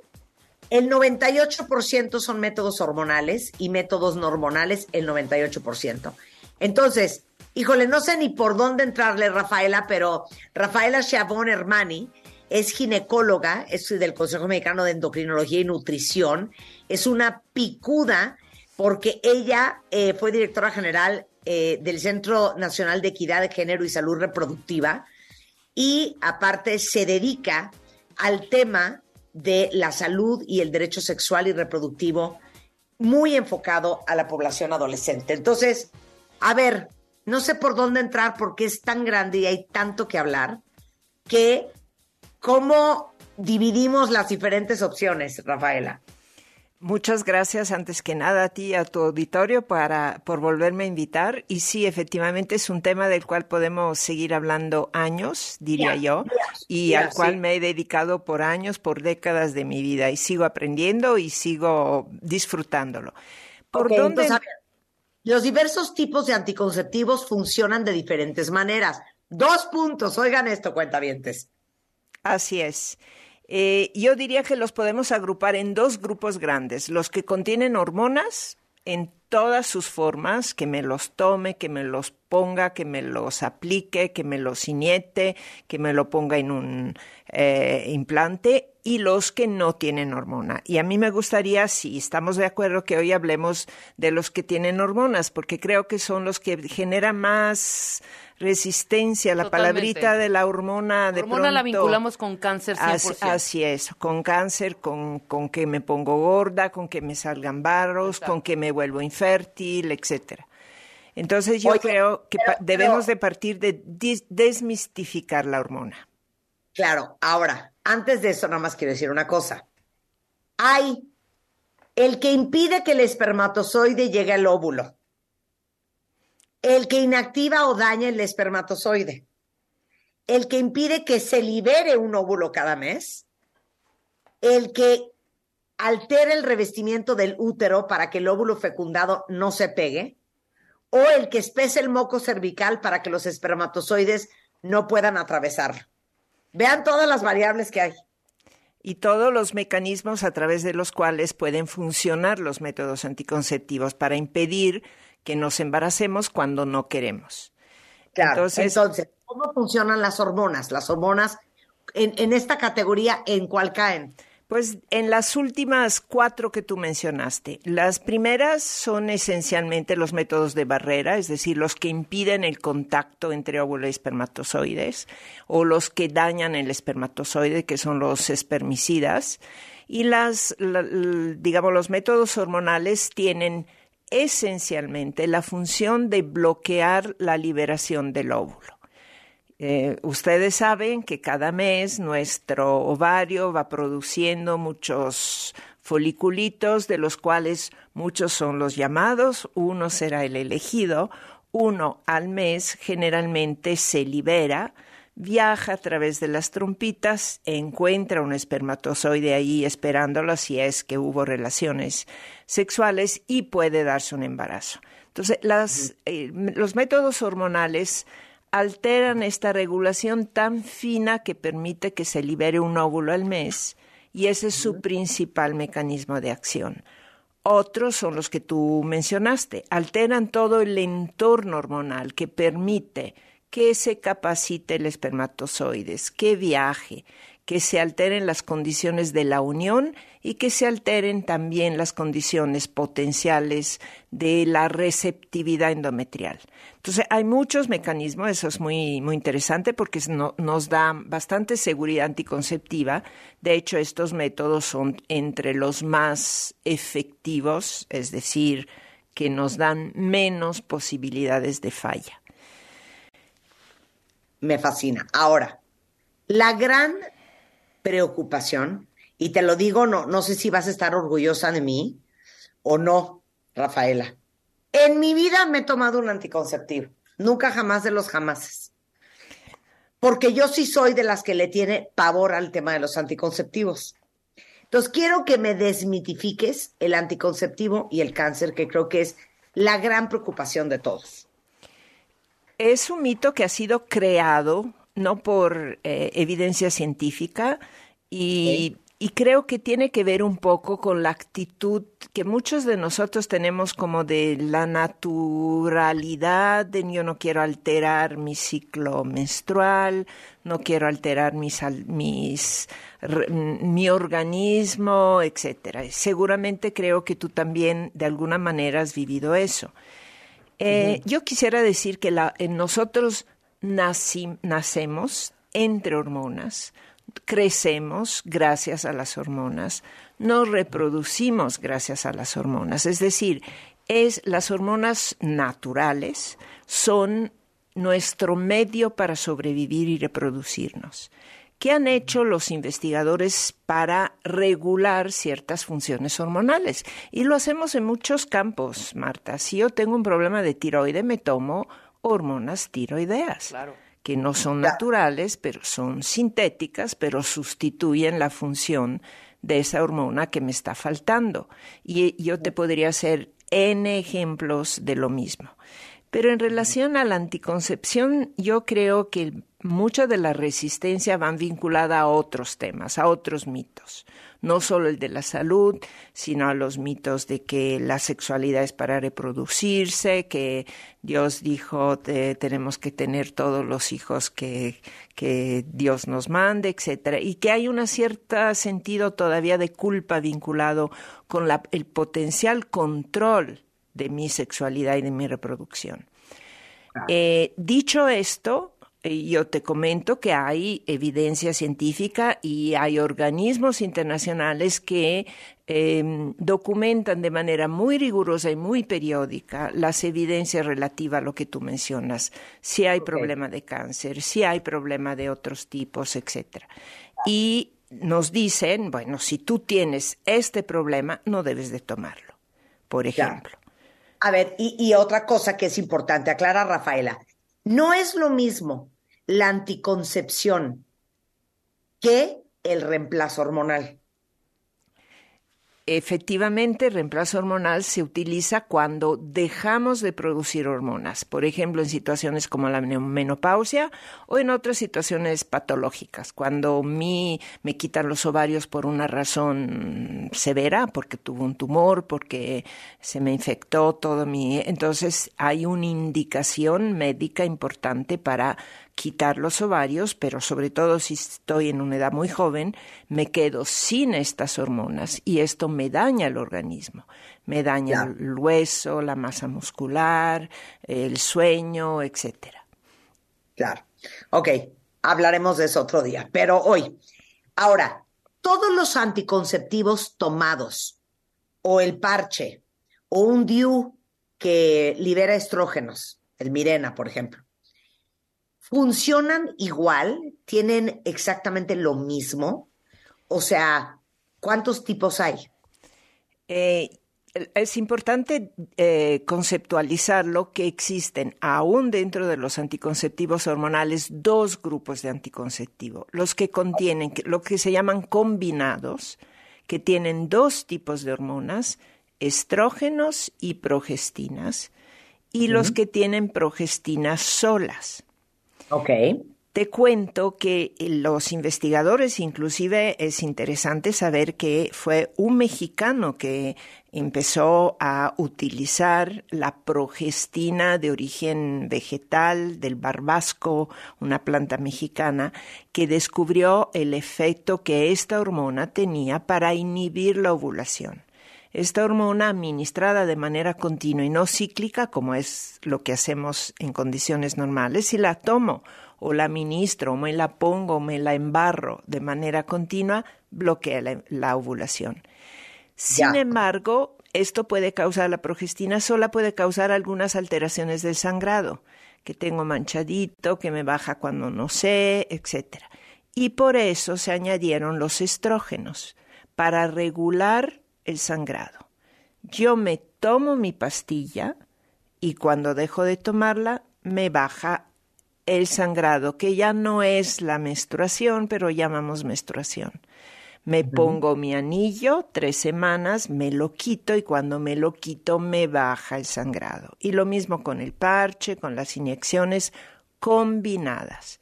el 98% son métodos hormonales y métodos no hormonales, el 98%. Entonces, híjole, no sé ni por dónde entrarle, Rafaela, pero Rafaela Chabón Hermani es ginecóloga, es del Consejo Mexicano de Endocrinología y Nutrición, es una picuda porque ella eh, fue directora general eh, del Centro Nacional de Equidad de Género y Salud Reproductiva y aparte se dedica al tema de la salud y el derecho sexual y reproductivo muy enfocado a la población adolescente. Entonces, a ver, no sé por dónde entrar porque es tan grande y hay tanto que hablar que cómo dividimos las diferentes opciones, Rafaela. Muchas gracias antes que nada a ti y a tu auditorio para, por volverme a invitar. Y sí, efectivamente es un tema del cual podemos seguir hablando años, diría yo, y al cual me he dedicado por años, por décadas de mi vida y sigo aprendiendo y sigo disfrutándolo. ¿Por dónde? los diversos tipos de anticonceptivos funcionan de diferentes maneras. Dos puntos, oigan esto, cuentavientes. Así es. Eh, yo diría que los podemos agrupar en dos grupos grandes, los que contienen hormonas en todas sus formas, que me los tome, que me los ponga, que me los aplique, que me los iniete, que me lo ponga en un eh, implante y los que no tienen hormona. Y a mí me gustaría, si estamos de acuerdo, que hoy hablemos de los que tienen hormonas, porque creo que son los que generan más resistencia, la palabrita de la hormona de hormona la vinculamos con cáncer 100%. Así, es, con cáncer, con, con, que me pongo gorda, con que me salgan barros, con que me vuelvo infértil, etcétera. Entonces yo creo que debemos de partir de desmistificar la hormona. Claro, ahora, antes de eso nada más quiero decir una cosa. Hay el que impide que el espermatozoide llegue al óvulo el que inactiva o daña el espermatozoide, el que impide que se libere un óvulo cada mes, el que altera el revestimiento del útero para que el óvulo fecundado no se pegue, o el que espese el moco cervical para que los espermatozoides no puedan atravesar. Vean todas las variables que hay. Y todos los mecanismos a través de los cuales pueden funcionar los métodos anticonceptivos para impedir que nos embaracemos cuando no queremos. Claro, entonces, ¿cómo funcionan las hormonas? Las hormonas en, en esta categoría, ¿en cuál caen? Pues en las últimas cuatro que tú mencionaste. Las primeras son esencialmente los métodos de barrera, es decir, los que impiden el contacto entre óvulo y espermatozoides, o los que dañan el espermatozoide, que son los espermicidas. Y las, digamos, los métodos hormonales tienen esencialmente la función de bloquear la liberación del óvulo. Eh, ustedes saben que cada mes nuestro ovario va produciendo muchos foliculitos, de los cuales muchos son los llamados, uno será el elegido, uno al mes generalmente se libera, viaja a través de las trompitas, encuentra un espermatozoide ahí esperándolo si es que hubo relaciones sexuales y puede darse un embarazo. Entonces, eh, los métodos hormonales alteran esta regulación tan fina que permite que se libere un óvulo al mes y ese es su principal mecanismo de acción. Otros son los que tú mencionaste, alteran todo el entorno hormonal que permite que se capacite el espermatozoides, que viaje, que se alteren las condiciones de la unión y que se alteren también las condiciones potenciales de la receptividad endometrial. Entonces, hay muchos mecanismos, eso es muy, muy interesante porque nos da bastante seguridad anticonceptiva. De hecho, estos métodos son entre los más efectivos, es decir, que nos dan menos posibilidades de falla. Me fascina. Ahora, la gran preocupación, y te lo digo, no, no sé si vas a estar orgullosa de mí o no, Rafaela. En mi vida me he tomado un anticonceptivo, nunca jamás de los jamases. Porque yo sí soy de las que le tiene pavor al tema de los anticonceptivos. Entonces, quiero que me desmitifiques el anticonceptivo y el cáncer, que creo que es la gran preocupación de todos. Es un mito que ha sido creado no por eh, evidencia científica y, y, creo que tiene que ver un poco con la actitud que muchos de nosotros tenemos como de la naturalidad de yo no quiero alterar mi ciclo menstrual, no quiero alterar mis, mis mi organismo, etcétera. Seguramente creo que tú también de alguna manera has vivido eso. Eh, yo quisiera decir que la, nosotros nacemos entre hormonas, crecemos gracias a las hormonas, nos reproducimos gracias a las hormonas. Es decir, es las hormonas naturales son nuestro medio para sobrevivir y reproducirnos. ¿Qué han hecho los investigadores para regular ciertas funciones hormonales? Y lo hacemos en muchos campos, Marta. Si yo tengo un problema de tiroide, me tomo hormonas tiroideas. que no son naturales, pero son sintéticas, pero sustituyen la función de esa hormona que me está faltando. Y yo te podría hacer N ejemplos de lo mismo. Pero en relación a la anticoncepción, yo creo que mucha de la resistencia van vinculada a otros temas, a otros mitos. No solo el de la salud, sino a los mitos de que la sexualidad es para reproducirse, que Dios dijo que tenemos que tener todos los hijos que, que Dios nos mande, etcétera, y que hay un cierto sentido todavía de culpa vinculado con el potencial control de mi sexualidad y de mi reproducción. Eh, dicho esto, yo te comento que hay evidencia científica y hay organismos internacionales que em, documentan de manera muy rigurosa y muy periódica las evidencias relativas a lo que tú mencionas, si hay problema de cáncer, si hay problema de otros tipos, etcétera. Y nos dicen, bueno, si tú tienes este problema, no debes de tomarlo, por ejemplo. A ver, y, y otra cosa que es importante, aclara Rafaela, no es lo mismo la anticoncepción que el reemplazo hormonal. Efectivamente, el reemplazo hormonal se utiliza cuando dejamos de producir hormonas, por ejemplo, en situaciones como la menopausia o en otras situaciones patológicas, cuando me quitan los ovarios por una razón severa, porque tuvo un tumor, porque se me infectó todo mi... Entonces hay una indicación médica importante para quitar los ovarios, pero sobre todo si estoy en una edad muy joven, me quedo sin estas hormonas y esto me daña el organismo. Me daña el hueso, la masa muscular, el sueño, etcétera. Claro. Ok, hablaremos de eso otro día, pero hoy. Ahora, todos los anticonceptivos tomados, o el parche, o un DIU que libera estrógenos, el Mirena, por ejemplo, ¿Funcionan igual? ¿Tienen exactamente lo mismo? O sea, ¿cuántos tipos hay? Eh, es importante eh, conceptualizarlo que existen aún dentro de los anticonceptivos hormonales dos grupos de anticonceptivo, los que contienen lo que se llaman combinados, que tienen dos tipos de hormonas, estrógenos y progestinas, y los que tienen progestinas solas. Ok. Te cuento que los investigadores, inclusive es interesante saber que fue un mexicano que empezó a utilizar la progestina de origen vegetal del barbasco, una planta mexicana, que descubrió el efecto que esta hormona tenía para inhibir la ovulación. Esta hormona administrada de manera continua y no cíclica, como es lo que hacemos en condiciones normales, si la tomo o la ministro, o me la pongo, o me la embarro de manera continua, bloquea la, ovulación. Sin embargo, esto puede causar, la progestina sola puede causar algunas alteraciones del sangrado, que tengo manchadito, que me baja cuando no sé, etc. Y por eso se añadieron los estrógenos, para regular el sangrado. Yo me tomo mi pastilla y cuando dejo de tomarla me baja el sangrado, que ya no es la menstruación, pero llamamos menstruación. Me pongo mi anillo, tres semanas, me lo quito y cuando me lo quito me baja el sangrado. Y lo mismo con el parche, con las inyecciones combinadas.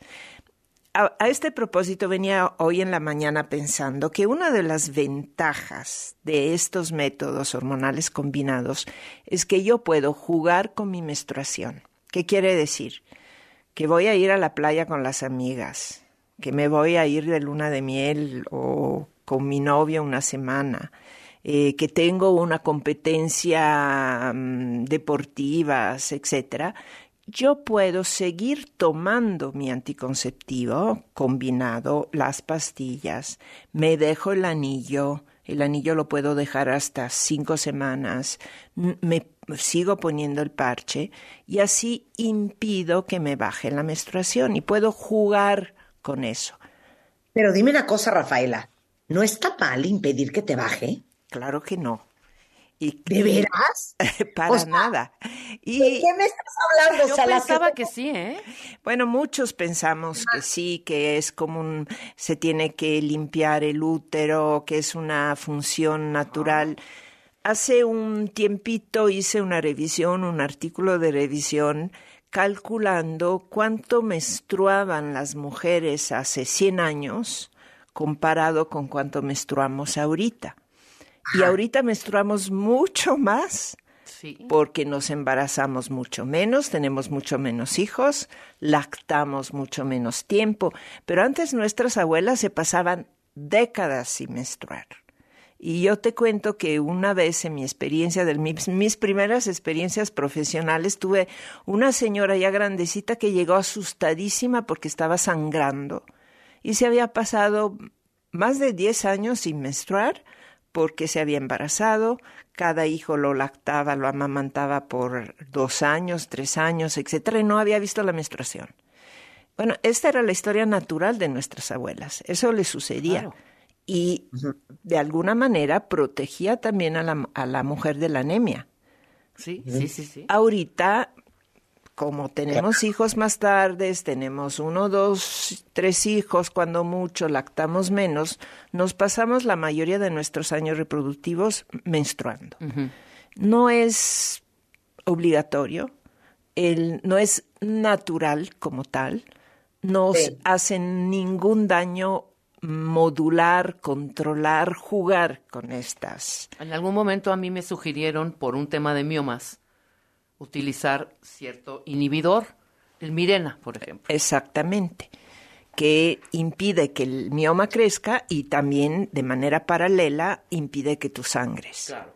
A, este propósito venía hoy en la mañana pensando que una de las ventajas de estos métodos hormonales combinados es que yo puedo jugar con mi menstruación. ¿Qué quiere decir? que voy a ir a la playa con las amigas, que me voy a ir de luna de miel o con mi novio una semana, eh, que tengo una competencia mm, deportiva, etcétera, yo puedo seguir tomando mi anticonceptivo combinado, las pastillas, me dejo el anillo, el anillo lo puedo dejar hasta cinco semanas, me sigo poniendo el parche y así impido que me baje la menstruación y puedo jugar con eso. Pero dime una cosa, Rafaela, ¿no está mal impedir que te baje? Claro que no. Y, ¿De veras? Para nada. Y, ¿De qué me estás hablando? Yo pensaba que... sí, ¿eh? Bueno, muchos pensamos que sí, que es como un... se tiene que limpiar el útero, que es una función natural. Hace un tiempito hice una revisión, un artículo de revisión, calculando cuánto menstruaban las mujeres hace 100 años comparado con cuánto menstruamos ahorita. Y ahorita menstruamos mucho más. Porque nos embarazamos mucho menos, tenemos mucho menos hijos, lactamos mucho menos tiempo. Pero antes nuestras abuelas se pasaban décadas sin menstruar. Y yo te cuento que una vez en mi experiencia, de mis, mis, primeras experiencias profesionales, tuve una señora ya grandecita que llegó asustadísima porque estaba sangrando y se había pasado más de 10 años sin menstruar porque se había embarazado, cada hijo lo lactaba, lo amamantaba por dos años, tres años, etcétera, y no había visto la menstruación. Bueno, esta era la historia natural de nuestras abuelas, eso le sucedía. Y de alguna manera protegía también a la, a la mujer de la anemia. Sí, sí, sí, sí. Ahorita como tenemos hijos más tardes, tenemos uno, dos, tres hijos, cuando mucho, lactamos menos, nos pasamos la mayoría de nuestros años reproductivos menstruando. No es obligatorio, el, no es natural como tal, no hace ningún daño modular, controlar, jugar con estas. En algún momento a mí me sugirieron, por un tema de miomas, utilizar cierto inhibidor, el Mirena, por ejemplo. Exactamente, que impide que el mioma crezca y también de manera paralela impide que tú sangres. Claro.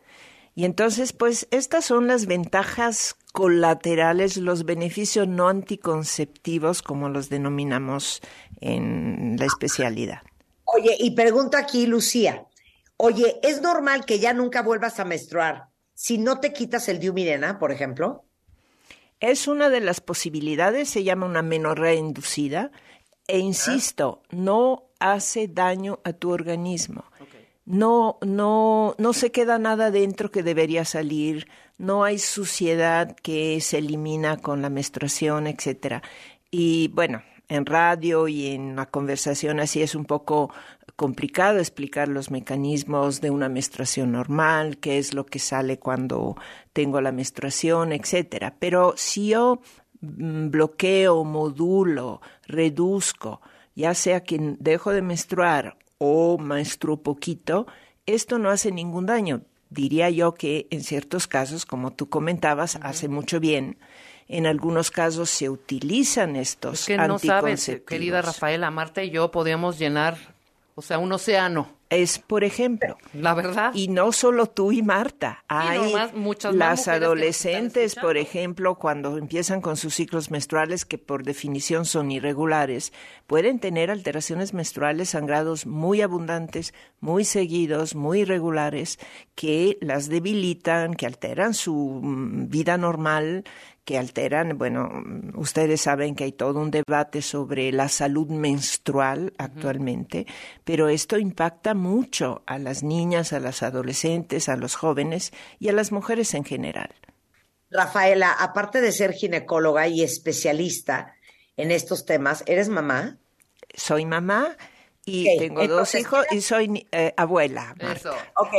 Y entonces, pues estas son las ventajas colaterales, los beneficios no anticonceptivos, como los denominamos en la especialidad. Oye, y pregunta aquí Lucía, oye, ¿es normal que ya nunca vuelvas a menstruar si no te quitas el diumirena, por ejemplo? Es una de las posibilidades, se llama una menorrea inducida, e insisto, no hace daño a tu organismo. No, no, no se queda nada dentro que debería salir, no hay suciedad que se elimina con la menstruación, etcétera. Y bueno, en radio y en la conversación así es un poco complicado explicar los mecanismos de una menstruación normal, qué es lo que sale cuando tengo la menstruación, etcétera. Pero si yo mm, bloqueo, modulo, reduzco, ya sea que dejo de menstruar o menstruo poquito, esto no hace ningún daño. Diría yo que en ciertos casos, como tú comentabas, hace mucho bien. En algunos casos se utilizan estos Es que no sabes, querida Rafaela, Marta y yo podíamos llenar, o sea, un océano. Es, por ejemplo. La verdad. Y no solo tú y Marta. Hay nomás muchas más las adolescentes, por ejemplo, cuando empiezan con sus ciclos menstruales, que por definición son irregulares, pueden tener alteraciones menstruales, sangrados muy abundantes, muy seguidos, muy irregulares, que las debilitan, que alteran su mm, vida normal, que alteran, bueno, ustedes saben que hay todo un debate sobre la salud menstrual actualmente, pero esto impacta mucho a las niñas, a las adolescentes, a los jóvenes y a las mujeres en general. Rafaela, aparte de ser ginecóloga y especialista en estos temas, ¿eres mamá? Soy mamá y tengo dos hijos y soy eh, abuela. Marta. Ok,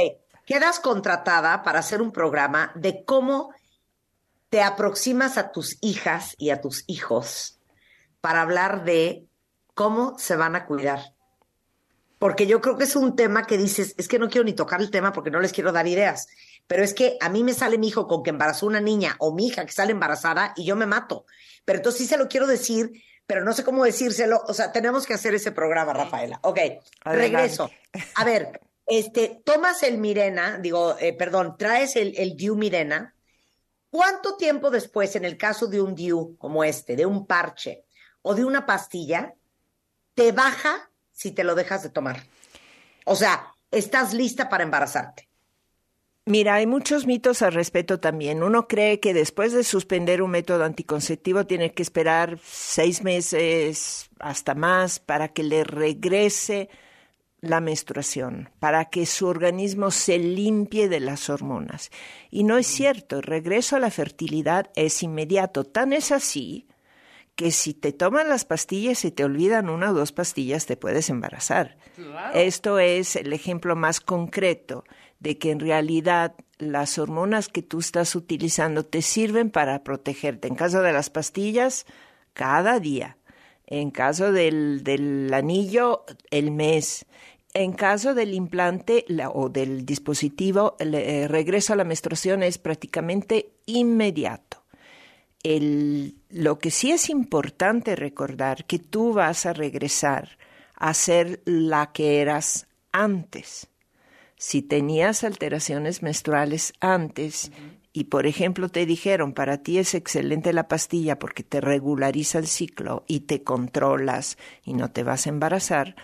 quedas contratada para hacer un programa de cómo te aproximas a tus hijas y a tus hijos para hablar de cómo se van a cuidar. Porque yo creo que es un tema que dices, es que no quiero ni tocar el tema porque no les quiero dar ideas, pero es que a mí me sale mi hijo con que embarazó una niña o mi hija que sale embarazada y yo me mato. Pero entonces sí se lo quiero decir, pero no sé cómo decírselo. O sea, tenemos que hacer ese programa, Rafaela. Ok, regreso. A ver, este, tomas el Mirena, digo, eh, perdón, traes el, el Diu Mirena. ¿Cuánto tiempo después, en el caso de un Diu como este, de un parche o de una pastilla, te baja si te lo dejas de tomar? O sea, estás lista para embarazarte. Mira, hay muchos mitos al respecto también. Uno cree que después de suspender un método anticonceptivo tiene que esperar seis meses hasta más para que le regrese la menstruación, para que su organismo se limpie de las hormonas. Y no es cierto, el regreso a la fertilidad es inmediato. Tan es así que si te toman las pastillas y te olvidan una o dos pastillas, te puedes embarazar. Esto es el ejemplo más concreto de que en realidad las hormonas que tú estás utilizando te sirven para protegerte. En caso de las pastillas, cada día. En caso del, del anillo, el mes. En caso del implante la- o del dispositivo, el eh, regreso a la menstruación es prácticamente inmediato. El- lo que sí es importante recordar que tú vas a regresar a ser la que eras antes. Si tenías alteraciones menstruales antes y, por ejemplo, te dijeron, para ti es excelente la pastilla porque te regulariza el ciclo y te controlas y no te vas a embarazar,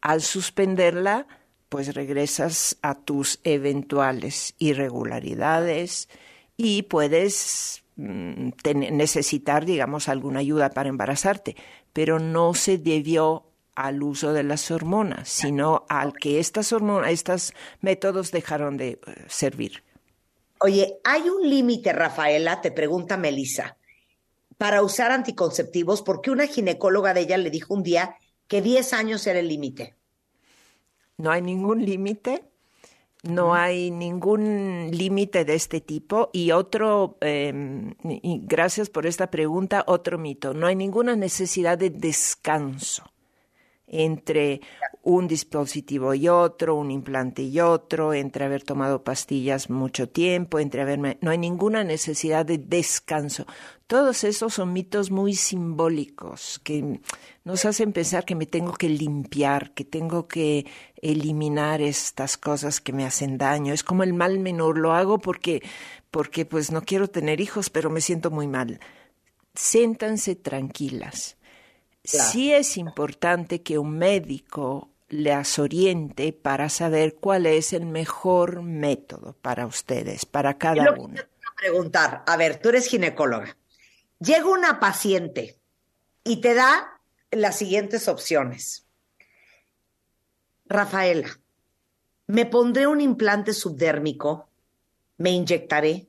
al suspenderla, pues regresas a tus eventuales irregularidades y puedes mm, necesitar, digamos, alguna ayuda para embarazarte, pero no se debió al uso de las hormonas, sino al que estas hormonas, estos métodos dejaron de eh, servir. Oye, ¿hay un límite, Rafaela? Te pregunta Melissa, para usar anticonceptivos, porque una ginecóloga de ella le dijo un día que 10 años era el límite. No hay ningún límite, no hay ningún límite de este tipo. Y otro, eh, y gracias por esta pregunta, otro mito, no hay ninguna necesidad de descanso entre un dispositivo y otro, un implante y otro, entre haber tomado pastillas mucho tiempo, entre haberme... No hay ninguna necesidad de descanso. Todos esos son mitos muy simbólicos que nos hacen pensar que me tengo que limpiar, que tengo que eliminar estas cosas que me hacen daño. Es como el mal menor. Lo hago porque, porque pues no quiero tener hijos, pero me siento muy mal. Siéntanse tranquilas. Claro. Sí es importante que un médico las oriente para saber cuál es el mejor método para ustedes, para cada uno. preguntar. A ver, tú eres ginecóloga. Llega una paciente y te da las siguientes opciones. Rafaela, me pondré un implante subdérmico, me inyectaré,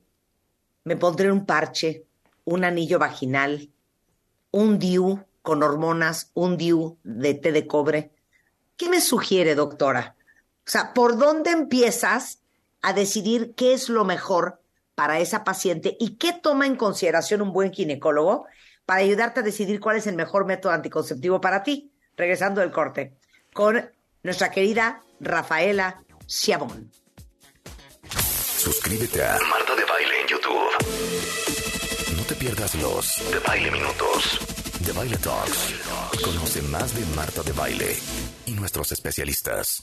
me pondré un parche, un anillo vaginal, un DIU con hormonas, un DIU de té de cobre. ¿Qué me sugiere, doctora? O sea, ¿por dónde empiezas a decidir qué es lo mejor para esa paciente y qué toma en consideración un buen ginecólogo para ayudarte a decidir cuál es el mejor método anticonceptivo para ti. Regresando del corte con nuestra querida Rafaela Chiavón. Suscríbete a Marta de Baile en YouTube. No te pierdas los de Baile Minutos, de Baile Talks. Conoce más de Marta de Baile y nuestros especialistas.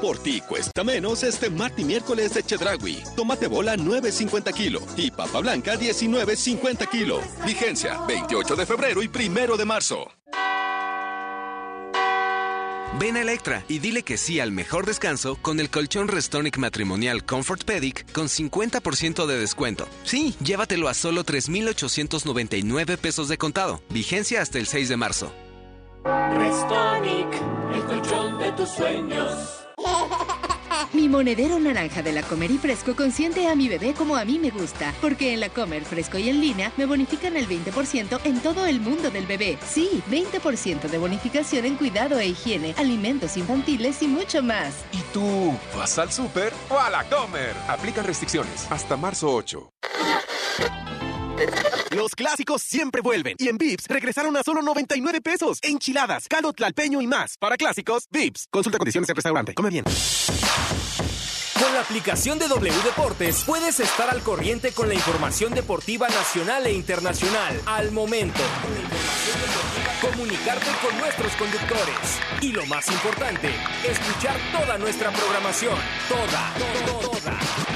Por ti cuesta menos este martes y miércoles de Chedragui. Tomate bola 9.50 kilo y papa blanca 19.50 kilo. Vigencia 28 de febrero y primero de marzo. Ven a Electra y dile que sí al mejor descanso con el colchón Restonic matrimonial Comfort Pedic con 50% de descuento. Sí, llévatelo a solo 3,899 pesos de contado. Vigencia hasta el 6 de marzo. Restonic, el colchón de tus sueños. Mi monedero naranja de la Comer y Fresco consiente a mi bebé como a mí me gusta, porque en la Comer Fresco y en línea me bonifican el 20% en todo el mundo del bebé. Sí, 20% de bonificación en cuidado e higiene, alimentos infantiles y mucho más. ¿Y tú vas al súper o a la Comer? Aplican restricciones hasta marzo 8. Los clásicos siempre vuelven. Y en Vips regresaron a solo 99 pesos. Enchiladas, caldo tlalpeño y más. Para clásicos, Vips. Consulta condiciones en restaurante. Come bien. Con la aplicación de W Deportes puedes estar al corriente con la información deportiva nacional e internacional al momento. Comunicarte con nuestros conductores. Y lo más importante, escuchar toda nuestra programación. Toda, toda, toda.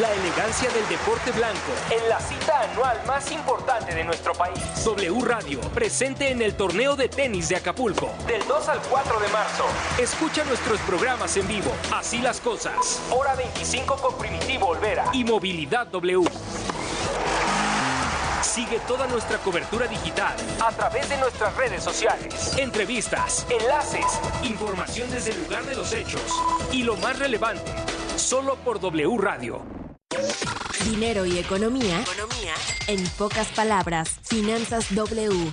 La elegancia del deporte blanco en la cita anual más importante de nuestro país. W Radio, presente en el torneo de tenis de Acapulco, del 2 al 4 de marzo. Escucha nuestros programas en vivo. Así las cosas. Hora 25 con Primitivo Olvera y Movilidad W. Sigue toda nuestra cobertura digital a través de nuestras redes sociales. Entrevistas, enlaces, información desde el lugar de los hechos y lo más relevante, solo por W Radio. Dinero y economía. Economía. En pocas palabras, Finanzas W.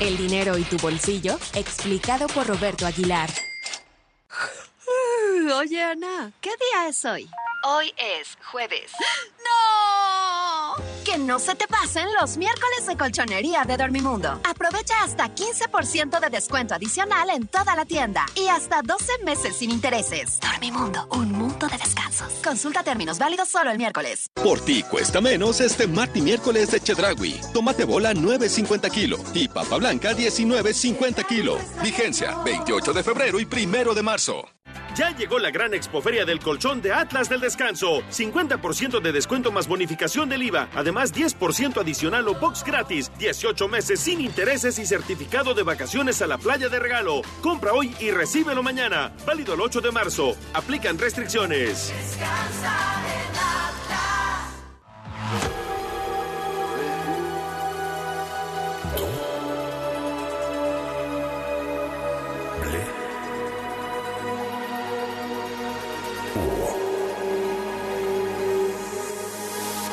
El dinero y tu bolsillo, explicado por Roberto Aguilar. Oye, Ana, ¿qué día es hoy? Hoy es jueves. ¡No! Que no se te pasen los miércoles de colchonería de Dormimundo. Aprovecha hasta 15% de descuento adicional en toda la tienda y hasta 12 meses sin intereses. Dormimundo, un mundo de descansos. Consulta términos válidos solo el miércoles. Por ti cuesta menos este martes y miércoles de Chedragui. Tomate bola 9.50 kilo y papa blanca 19.50 kilo. Vigencia 28 de febrero y primero de marzo. Ya llegó la gran expoferia del colchón de Atlas del Descanso. 50% de descuento más bonificación del IVA. Además, 10% adicional o box gratis. 18 meses sin intereses y certificado de vacaciones a la playa de regalo. Compra hoy y recíbelo mañana. Válido el 8 de marzo. Aplican restricciones. Descansa en Atlas.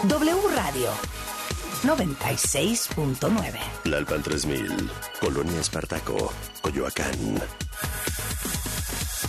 W Radio 96.9. Lalpan 3000, Colonia Espartaco, Coyoacán.